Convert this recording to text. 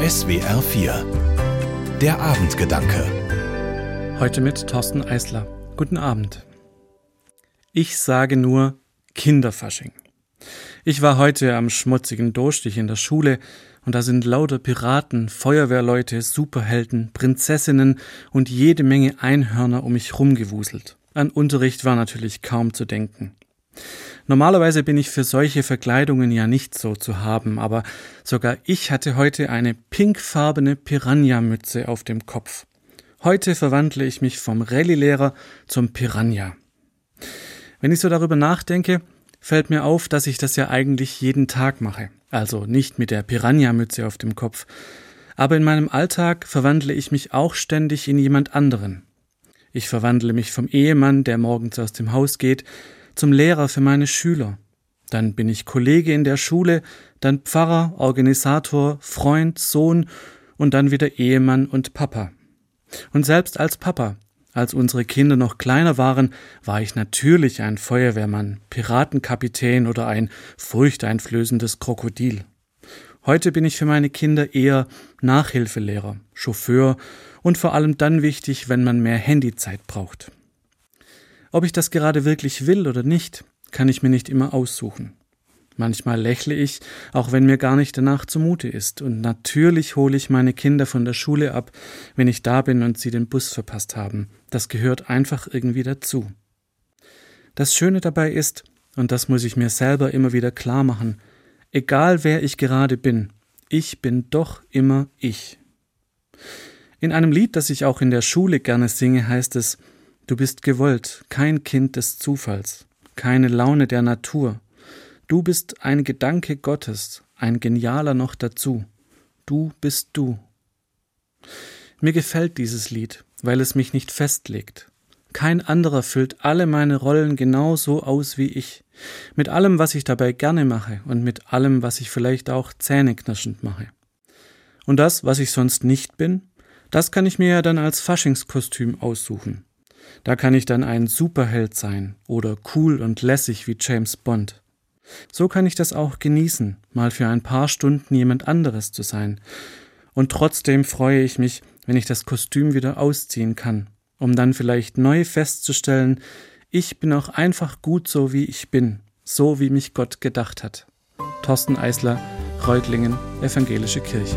SWR 4 Der Abendgedanke Heute mit Thorsten Eisler. Guten Abend. Ich sage nur Kinderfasching. Ich war heute am schmutzigen Durchstich in der Schule und da sind lauter Piraten, Feuerwehrleute, Superhelden, Prinzessinnen und jede Menge Einhörner um mich rumgewuselt. An Unterricht war natürlich kaum zu denken. Normalerweise bin ich für solche Verkleidungen ja nicht so zu haben, aber sogar ich hatte heute eine pinkfarbene Piranha-Mütze auf dem Kopf. Heute verwandle ich mich vom Rallye-Lehrer zum Piranha. Wenn ich so darüber nachdenke, fällt mir auf, dass ich das ja eigentlich jeden Tag mache. Also nicht mit der Piranha-Mütze auf dem Kopf. Aber in meinem Alltag verwandle ich mich auch ständig in jemand anderen. Ich verwandle mich vom Ehemann, der morgens aus dem Haus geht, zum Lehrer für meine Schüler. Dann bin ich Kollege in der Schule, dann Pfarrer, Organisator, Freund, Sohn und dann wieder Ehemann und Papa. Und selbst als Papa, als unsere Kinder noch kleiner waren, war ich natürlich ein Feuerwehrmann, Piratenkapitän oder ein furchteinflößendes Krokodil. Heute bin ich für meine Kinder eher Nachhilfelehrer, Chauffeur und vor allem dann wichtig, wenn man mehr Handyzeit braucht. Ob ich das gerade wirklich will oder nicht, kann ich mir nicht immer aussuchen. Manchmal lächle ich, auch wenn mir gar nicht danach zumute ist, und natürlich hole ich meine Kinder von der Schule ab, wenn ich da bin und sie den Bus verpasst haben. Das gehört einfach irgendwie dazu. Das Schöne dabei ist, und das muss ich mir selber immer wieder klar machen, egal wer ich gerade bin, ich bin doch immer ich. In einem Lied, das ich auch in der Schule gerne singe, heißt es Du bist gewollt, kein Kind des Zufalls, keine Laune der Natur. Du bist ein Gedanke Gottes, ein genialer noch dazu. Du bist du. Mir gefällt dieses Lied, weil es mich nicht festlegt. Kein anderer füllt alle meine Rollen genauso aus wie ich, mit allem, was ich dabei gerne mache und mit allem, was ich vielleicht auch zähneknirschend mache. Und das, was ich sonst nicht bin, das kann ich mir ja dann als Faschingskostüm aussuchen. Da kann ich dann ein Superheld sein oder cool und lässig wie James Bond. So kann ich das auch genießen, mal für ein paar Stunden jemand anderes zu sein. Und trotzdem freue ich mich, wenn ich das Kostüm wieder ausziehen kann, um dann vielleicht neu festzustellen, ich bin auch einfach gut so, wie ich bin, so wie mich Gott gedacht hat. Thorsten Eisler, Reutlingen, Evangelische Kirche.